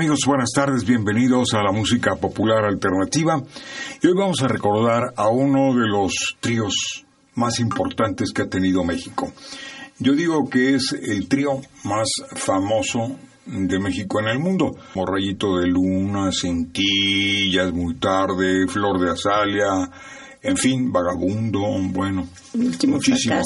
Amigos, buenas tardes, bienvenidos a la música popular alternativa. Y hoy vamos a recordar a uno de los tríos más importantes que ha tenido México. Yo digo que es el trío más famoso de México en el mundo. Morrayito de Luna, Cintillas, Muy Tarde, Flor de Azalia, en fin, Vagabundo, bueno, muchísimos.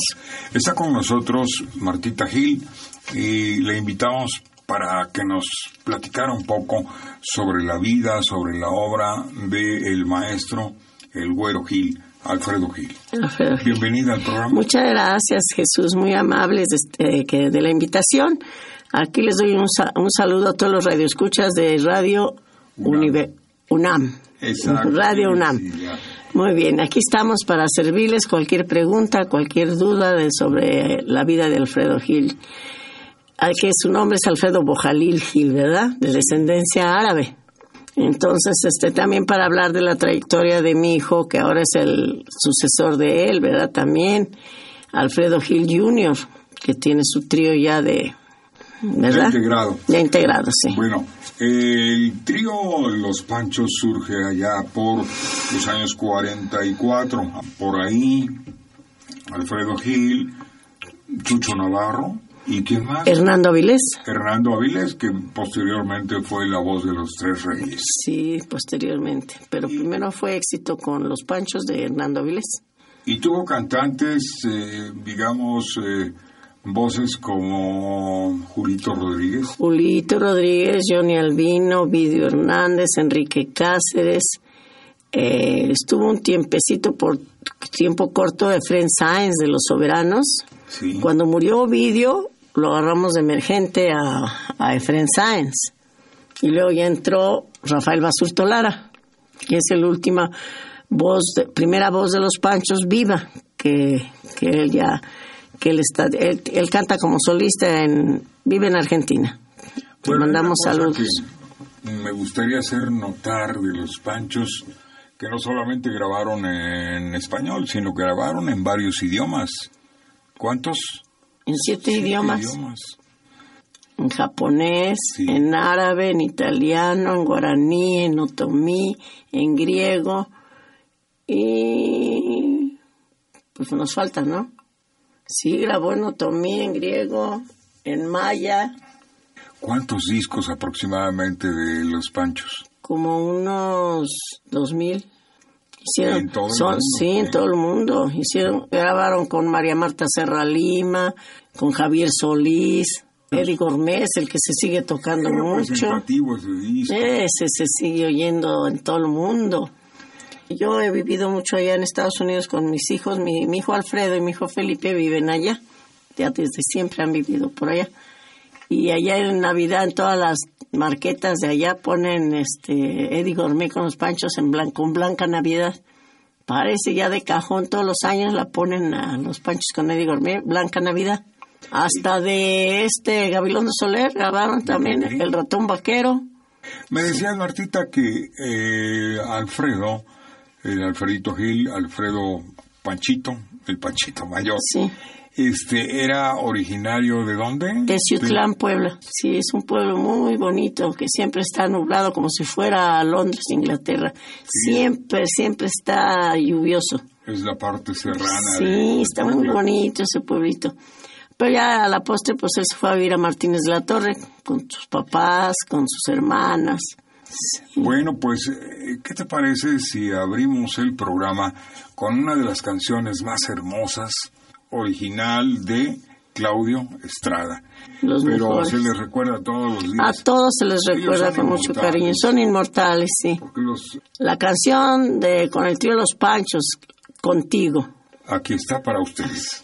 Está con nosotros Martita Gil y le invitamos para que nos platicara un poco sobre la vida, sobre la obra del el maestro, el Güero Gil, Alfredo Gil. Bienvenida al programa. Muchas gracias, Jesús, muy amables de, este, de la invitación. Aquí les doy un, un, saludo a todos los radioescuchas de Radio UNAM. Radio UNAM. Muy bien, aquí estamos para servirles cualquier pregunta, cualquier duda de, sobre la vida de Alfredo Gil que su nombre es Alfredo Bojalil Gil, ¿verdad? De descendencia árabe. Entonces, este, también para hablar de la trayectoria de mi hijo, que ahora es el sucesor de él, ¿verdad? También Alfredo Gil Jr., que tiene su trío ya de, ¿verdad? De integrado. De integrado, sí. Bueno, el trío Los Panchos surge allá por los años 44, por ahí Alfredo Gil, Chucho Navarro, ¿Y quién más? Hernando Avilés. Hernando Avilés, que posteriormente fue la voz de los Tres Reyes. Sí, posteriormente. Pero primero fue éxito con Los Panchos de Hernando Avilés. Y tuvo cantantes, eh, digamos, eh, voces como Julito Rodríguez. Julito Rodríguez, Johnny Albino, Vidio Hernández, Enrique Cáceres. Eh, estuvo un tiempecito por tiempo corto de Fren Sáenz de Los Soberanos. Sí. Cuando murió Ovidio, lo agarramos de emergente a, a Efren Sáenz. Y luego ya entró Rafael Basurto Lara, que es la última voz, de, primera voz de los Panchos viva, que, que él ya, que él está, él, él canta como solista en, vive en Argentina. Te Bueno, mandamos saludos. Me gustaría hacer notar de los Panchos que no solamente grabaron en español, sino que grabaron en varios idiomas. ¿Cuántos? En siete, Siete idiomas. idiomas. En japonés, Sí. en árabe, en italiano, en guaraní, en otomí, en griego y pues nos falta, ¿no? Sí, grabó en otomí, en griego, en maya, ¿Cuántos discos aproximadamente de los Panchos? como unos dos mil. Hicieron, En todo el son, mundo, sí, en todo el mundo. Hicieron, grabaron con María Marta Serra Lima, con Javier Solís, Eddie Gourmet, el que se sigue tocando mucho. ese se sigue oyendo en todo el mundo. Yo he vivido mucho allá en Estados Unidos con mis hijos. Mi, mi hijo Alfredo y mi hijo Felipe viven allá. Ya desde siempre han vivido por allá. Y allá en Navidad, en todas las marquetas de allá, ponen este Eddie Gourmet con los panchos en blanco, con Blanca Navidad. Parece ya de cajón, todos los años la ponen a los panchos con Eddie Gourmet, Blanca Navidad. Hasta de este Gabilondo Soler grabaron también El ratón vaquero. Me decías, Martita, que eh, Alfredo, el Alfredito Gil, Alfredo Panchito, el Panchito Mayor, Sí, este, era originario de dónde? de Ciutlán, Puebla. Sí, es un pueblo muy bonito que siempre está nublado como si fuera a Londres, Inglaterra. Siempre, siempre está lluvioso. Es la parte serrana. Sí, de- está muy bonito ese pueblito. Pero ya a la postre, pues él se fue a vivir a Martínez de la Torre con sus papás, con sus hermanas. Bueno, pues, eh, ¿qué te parece si abrimos el programa con una de las canciones más hermosas, original de Claudio Estrada. Los Pero mejores. se les recuerda todos los A días. todos se les recuerda con mucho cariño. Son inmortales, sí. Los, La canción de con el trío Los Panchos, contigo. aquí está para ustedes.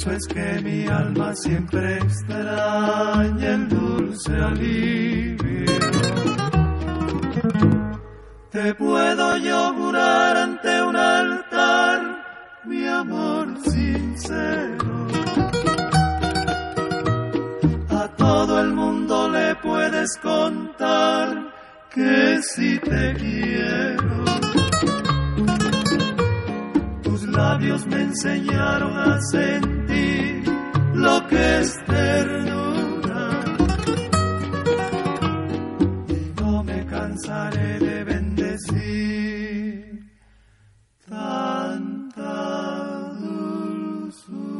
Eso es que mi alma siempre extraña el dulce alivio. Te puedo yo jurar ante un altar mi amor sincero. A todo el mundo le puedes contar que si te quiero. Tus labios me enseñaron a sentir lo que es ternura. Y no me cansaré de bendecir tanta dulzura.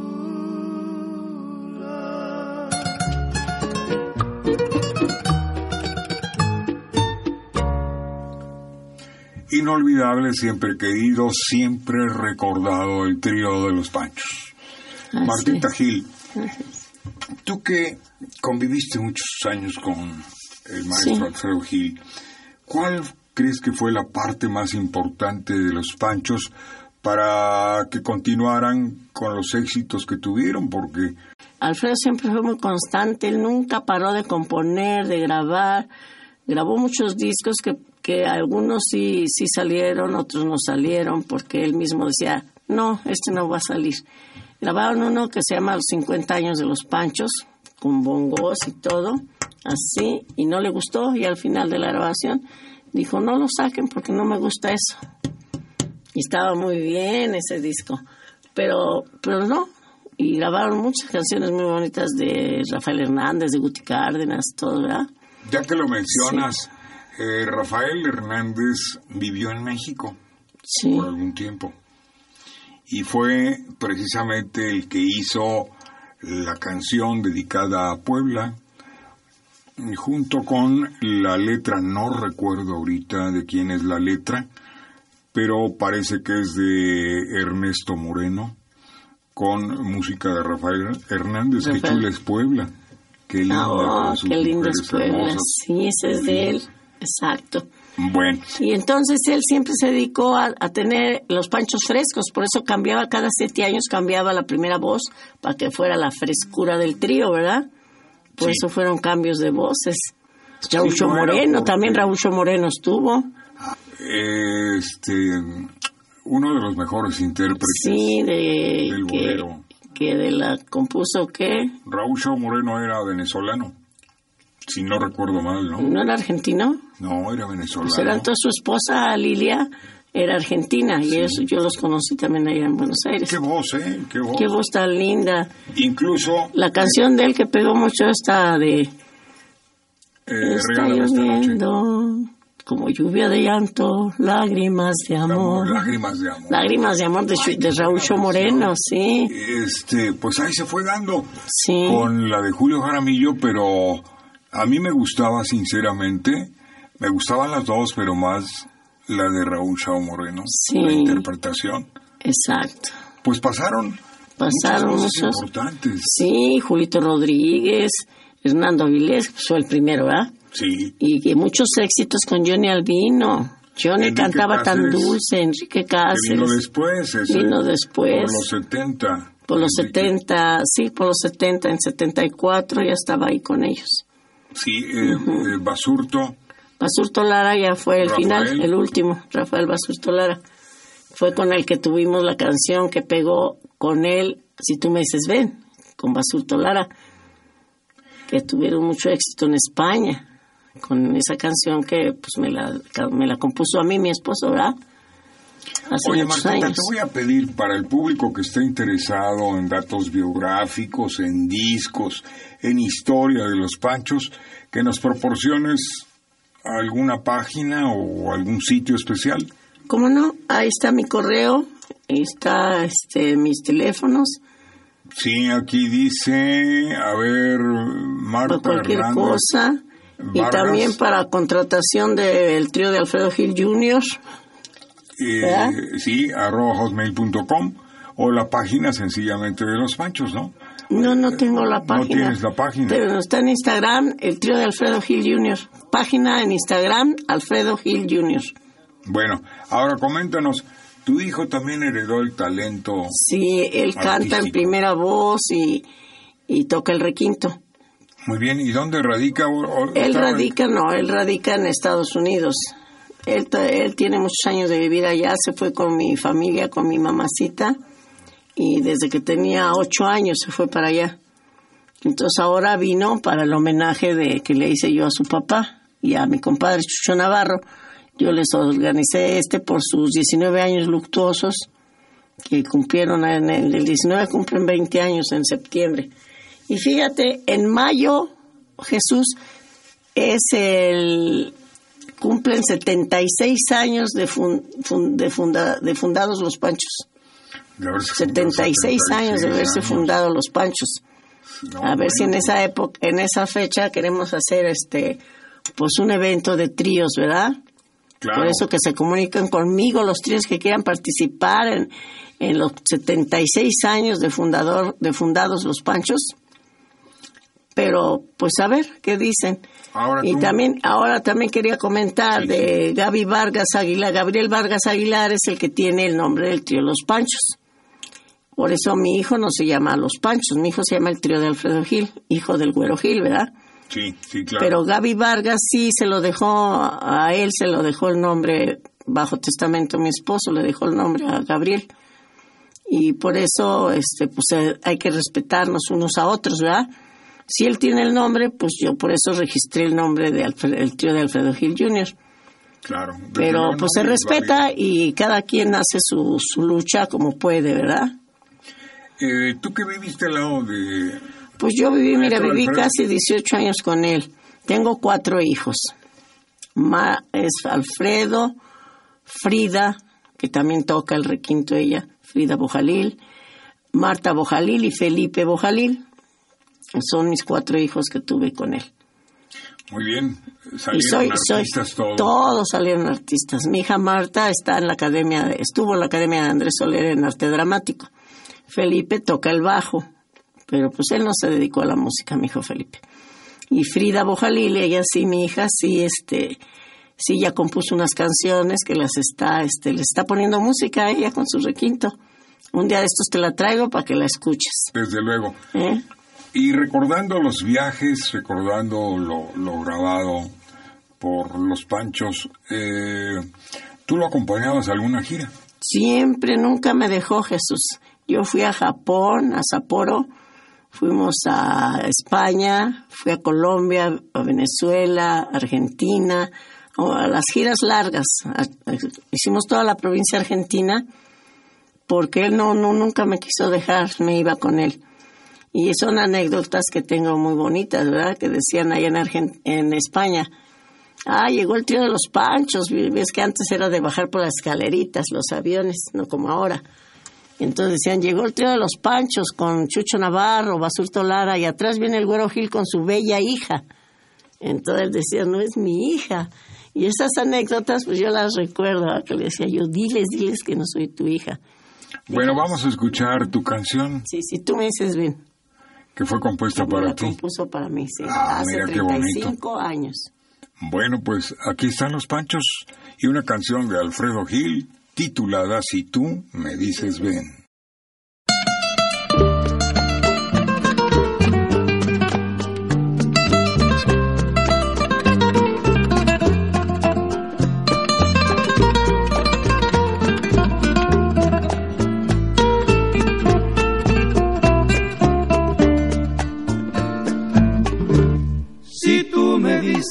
Inolvidable, siempre querido, siempre recordado el trío de los Panchos. Así Martita es. Gil, tú que conviviste muchos años con el maestro Sí. Alfredo Gil, ¿cuál crees que fue la parte más importante de los Panchos para que continuaran con los éxitos que tuvieron? Porque Alfredo siempre fue muy constante, él nunca paró de componer, de grabar. Grabó muchos discos que, que algunos sí, sí salieron, otros no salieron, porque él mismo decía, no, este no va a salir. Grabaron uno que se llama Los 50 años de los Panchos, con bongos y todo, así, y no le gustó, y al final de la grabación dijo, no lo saquen porque no me gusta eso. Y estaba muy bien ese disco, pero, pero no. Y grabaron muchas canciones muy bonitas de Rafael Hernández, de Guti Cárdenas, todo, ¿verdad? ya que lo mencionas, eh, Rafael Hernández vivió en México. Sí, por algún tiempo. Y fue precisamente el que hizo la canción dedicada a Puebla, junto con la letra, no recuerdo ahorita de quién es la letra, pero parece que es de Ernesto Moreno, con música de Rafael Hernández, que Rafael. chula es Puebla. Qué linda, oh, sus qué lindo mujeres es Puebla. hermosas. Sí, ese es de él, exacto. Bueno, Y entonces él siempre se dedicó a, a tener los panchos frescos, por eso cambiaba cada siete años, cambiaba la primera voz para que fuera la frescura del trío, ¿verdad? Por Sí. eso fueron cambios de voces. Raúcho no era Moreno, porque- también Raúcho Moreno estuvo. este, uno de los mejores intérpretes Sí, de del que, bolero. que de la compuso que Raúl Shaw Moreno era venezolano, si no recuerdo mal, ¿no? no era argentino. No, era venezolano. Pues era entonces su esposa Lilia era argentina y eso yo los conocí también allá en Buenos Aires. Qué voz, ¿eh? Qué voz. Qué voz tan linda. Incluso La canción de él que pegó mucho esta de eh, Está lloviendo como lluvia de llanto, lágrimas de amor. Lágrimas de amor. Lágrimas de amor de, Chu- de Raúl Moreno, sí, Este, pues ahí se fue dando sí. con la de Julio Jaramillo, pero a mí me gustaba sinceramente, me gustaban las dos, pero más la de Raúl Shaw Moreno, Sí. la interpretación. Exacto. Pues pasaron Pasaron muchas cosas muchos. importantes. Sí, Julito Rodríguez, Hernando Avilés, pues fue el primero, ¿verdad? Sí. Y que muchos éxitos con Johnny Albino. Johnny Enrique cantaba tan Cáceres, dulce, Enrique Que vino Cáceres. después, ese, Vino después. Por los 70. Por los Enrique. 70, sí, por los 70, en 74 ya estaba ahí con ellos. Sí, eh, eh, Basurto. Basurto Lara ya fue el Rafael. final, el último, Rafael Basurto Lara. Fue con el que tuvimos la canción que pegó con él, si tú me dices ven, con Basurto Lara, que tuvieron mucho éxito en España, con esa canción que pues me la, me la compuso a mí mi esposo, ¿verdad? Hace Oye, muchos Martita, años. te voy a pedir para el público que esté interesado en datos biográficos, en discos, en historia de los panchos, que nos proporciones alguna página o algún sitio especial. ¿Cómo no? Ahí está mi correo, ahí está este, mis teléfonos, Sí, aquí dice, a ver, para Marta cualquier Hernández cosa. Y también para contratación del trío de Alfredo Gil Jr. eh, sí, arroba hotmail.com o la página sencillamente de los panchos, ¿no? No, no tengo la No página. tienes la página. Pero está en Instagram, el trío de Alfredo Gil Jr. Página en Instagram, Alfredo Gil Jr. Bueno, ahora coméntanos, tu hijo también heredó el talento. Sí, él canta en primera voz y, y toca el requinto. Muy bien, ¿y dónde radica? O- o- Él radica, no, él radica en Estados Unidos. Él, tiene muchos años de vivir allá, se fue con mi familia, con mi mamacita, y desde que tenía ocho años se fue para allá. Entonces ahora vino para el homenaje de que le hice yo a su papá y a mi compadre Chucho Navarro. Yo les organicé este por sus 19 años luctuosos que cumplieron en el, el 19 cumplen 20 años en septiembre. Y fíjate, en mayo Jesús es el cumplen 76 años de, fun- fun- de, funda- de fundados los Panchos. de haberse fundado 76 años de haberse años. fundado los Panchos. No, A ver si en esa época, en esa fecha queremos hacer este pues un evento de tríos, ¿verdad? claro. Por eso que se comunican conmigo los tríos que quieran participar en, en los 76 años de fundador de fundados los Panchos. Pero pues a ver qué dicen. Ahora y tú- también ahora también quería comentar Sí, de Gaby Vargas Aguilar, Gabriel Vargas Aguilar es el que tiene el nombre del trío Los Panchos. Por eso mi hijo no se llama Los Panchos, mi hijo se llama el trío de Alfredo Gil, hijo del Güero Gil, ¿verdad? Sí, sí, claro. Pero Gaby Vargas sí se lo dejó, a él se lo dejó el nombre, bajo testamento mi esposo le dejó el nombre a Gabriel. Y por eso, este, pues eh, hay que respetarnos unos a otros, ¿verdad? Si él tiene el nombre, pues yo por eso registré el nombre del el trío de Alfredo Gil Jr. claro. Pero pues se es respeta y cada quien hace su, su lucha como puede, ¿verdad? Eh, ¿Tú que viviste al lado de... Pues yo viví, mira, viví Alfredo. casi 18 años con él. Tengo cuatro hijos. Ma- es Alfredo, Frida, que también toca el requinto ella, Frida Bojalil, Marta Bojalil y Felipe Bojalil. Son mis cuatro hijos que tuve con él. Muy bien, Y salieron soy, soy, artistas todos. todos salieron artistas. Mi hija Marta está en la academia, de- estuvo en la academia de Andrés Soler en arte dramático. Felipe toca el bajo, pero pues él no se dedicó a la música, mi hijo Felipe. Y Frida Bojalil, ella sí, mi hija, sí, este, sí ya compuso unas canciones que las está, este, le está poniendo música a ella con su requinto. Un día de estos te la traigo para que la escuches. Desde luego. ¿eh? Y recordando los viajes, recordando lo, lo grabado por los Panchos, eh, ¿tú lo acompañabas a alguna gira? Siempre, nunca me dejó Jesús. Yo fui a Japón, a Sapporo, fuimos a España, fui a Colombia, a Venezuela, Argentina, a las giras largas. Hicimos toda la provincia argentina porque él no, no nunca me quiso dejar, me iba con él. Y son anécdotas que tengo muy bonitas, ¿verdad? Que decían ahí en, en España. Ah, llegó el trío de los panchos. Ves que antes era de bajar por las escaleritas, los aviones, no como ahora. Entonces decían, llegó el trío de los panchos con Chucho Navarro, Basurto Lara, y atrás viene el güero Gil con su bella hija. Entonces decían, no es mi hija. Y esas anécdotas, pues yo las recuerdo, que le decía yo, diles, diles que no soy tu hija. Bueno, vamos a escuchar tu canción. Sí, sí, tú me dices bien. Que fue compuesta para ti. compuso para mí, sí. Ah, hace mira 35 años. Bueno, pues aquí están los panchos y una canción de Alfredo Gil titulada Si tú me dices ven.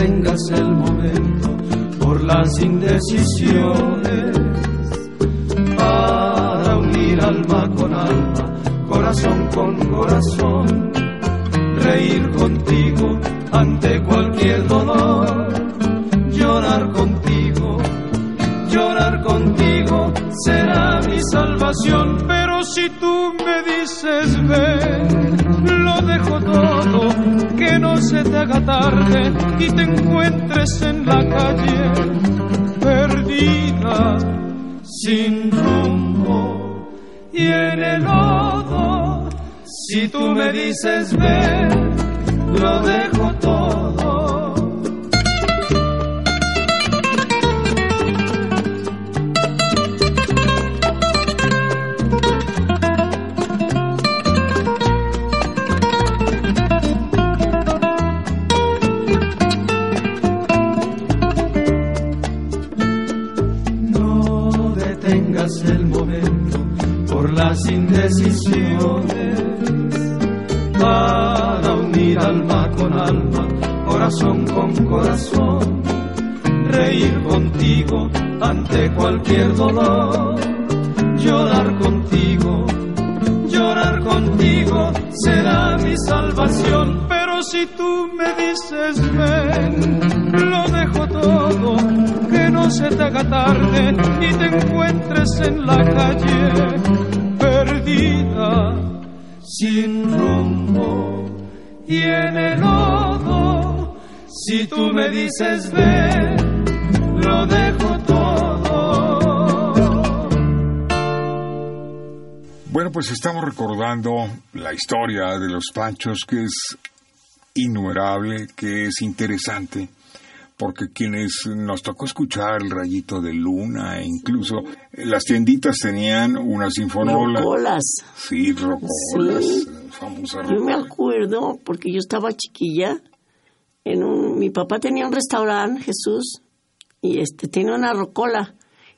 detengas el momento por las indecisiones. Para unir alma con alma, corazón con corazón, reír se te haga tarde y te encuentres en la calle perdida, sin rumbo y en el lodo. Si tú me dices ven, lo dejo la calle perdida sin rumbo y en el lodo. Si tú me dices ven, lo dejo todo. Bueno, pues estamos recordando la historia de los panchos que es innumerable, que es interesante, porque quienes nos tocó escuchar el rayito de luna, e incluso las tienditas tenían una sinfonola. Rocolas. Sí, rocolas, Sí. Yo me acuerdo, porque yo estaba chiquilla, en un, mi papá tenía un restaurante, Jesús, y este tenía una rocola,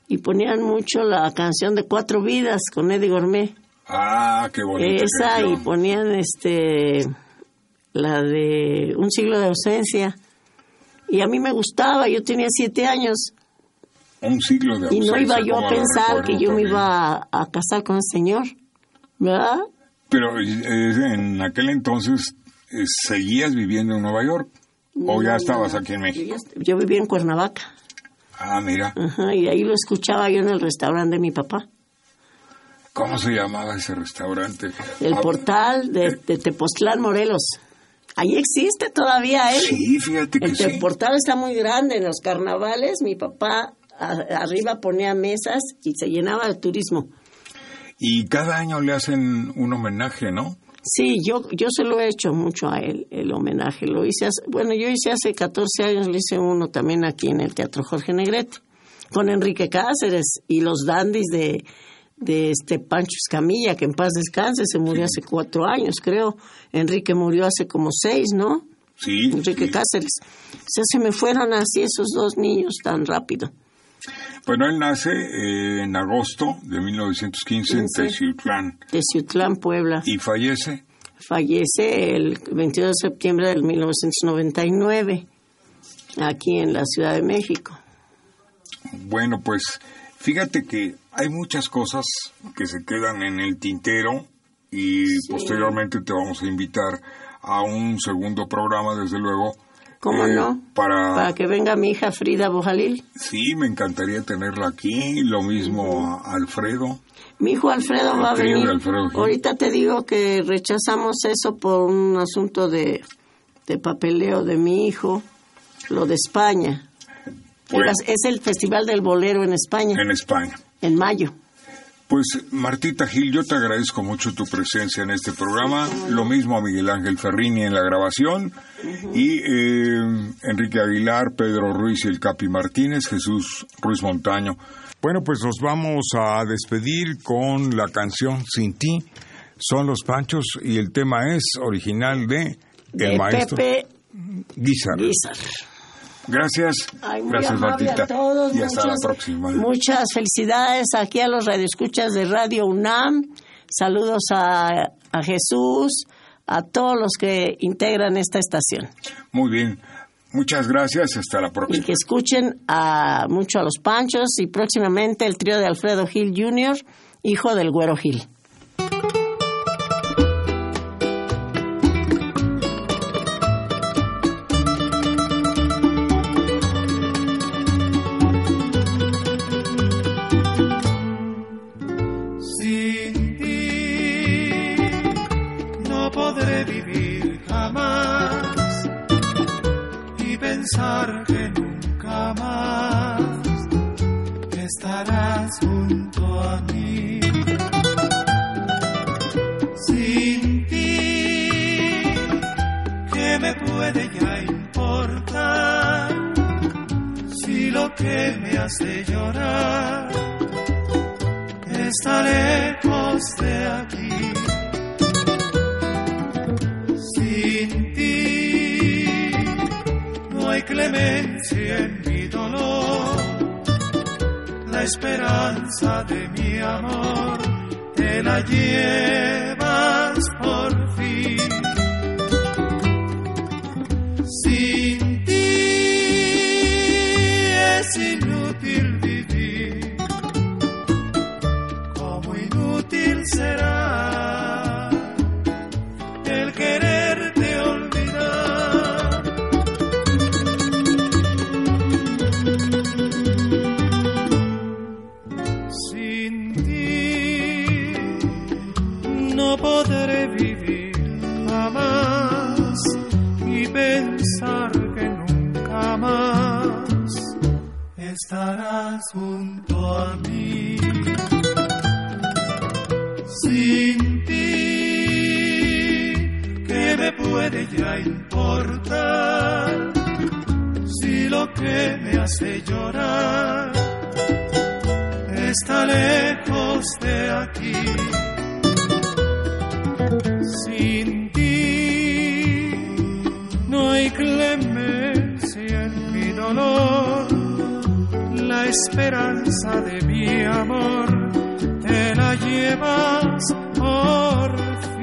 y ponían mucho la canción de Cuatro Vidas con Eddie Gourmet. Ah, qué bonita Esa, y canción. ponían este la de Un siglo de ausencia. Y a mí me gustaba, yo tenía siete años, Un siglo de y no iba yo a pensar que yo me también. iba a, casar con el Señor, ¿verdad? Pero eh, en aquel entonces eh, seguías viviendo en Nueva York o ya estabas aquí en Yo, México. est- yo vivía en Cuernavaca. Ah, mira, Ajá, y ahí lo escuchaba yo en el restaurante de mi papá. ¿cómo se llamaba ese restaurante? El Ah, portal de, de Tepoztlán, Morelos. Ahí existe todavía él. Sí, fíjate que El sí. portal está muy grande. En los carnavales mi papá arriba ponía mesas y se llenaba de turismo. Y cada año le hacen un homenaje, ¿no? Sí, yo, yo se lo he hecho mucho a él, el homenaje. Lo hice bueno, yo hice hace 14 años, le hice uno también aquí en el Teatro Jorge Negrete, con Enrique Cáceres y los dandis de, de este Pancho Escamilla, que en paz descanse, se murió hace cuatro años, creo. Enrique murió hace como seis, ¿no? Sí. Enrique Cáceres. O sea, se me fueron así esos dos niños tan rápido. Bueno, él nace eh, en agosto de 1915 en Teciutlán. Teciutlán, Puebla. ¿Y fallece? Fallece el 22 de septiembre del 1999, aquí en la Ciudad de México. Bueno, pues fíjate que hay muchas cosas que se quedan en el tintero y posteriormente te vamos a invitar a un segundo programa, desde luego, ¿Cómo eh, no? Para... para que venga mi hija Frida Bojalil. Sí, me encantaría tenerla aquí, lo mismo a Alfredo. Mi hijo Alfredo va a venir. Alfredo. Ahorita te digo que rechazamos eso por un asunto de, de papeleo de mi hijo, lo de España. Pues- es el Festival del Bolero en España, En España. En mayo. Pues Martita Gil, yo te agradezco mucho tu presencia en este programa, lo mismo a Miguel Ángel Ferrini en la grabación y eh, Enrique Aguilar, Pedro Ruiz y el Capi Martínez, Jesús Ruiz Montaño. Bueno, pues nos vamos a despedir con la canción Sin ti. Son los Panchos y el tema es original de De el maestro Pepe Guizar. Guizar. Gracias, Ay, muy gracias Martita a todos. y hasta la muchas- próxima. Muchas felicidades aquí a los radioescuchas de Radio UNAM. Saludos a, a Jesús, a todos los que integran esta estación. Muy bien, muchas gracias, hasta la Y próxima. que escuchen a, mucho a los Panchos y próximamente el trío de Alfredo Gil Jr., hijo del Güero Gil. Puede ya importar si lo que me hace llorar está lejos de aquí. Sin ti no hay clemencia en mi dolor. La esperanza de mi amor te la llevas hay clemencia en mi dolor. La esperanza de mi amor te la llevas por fin.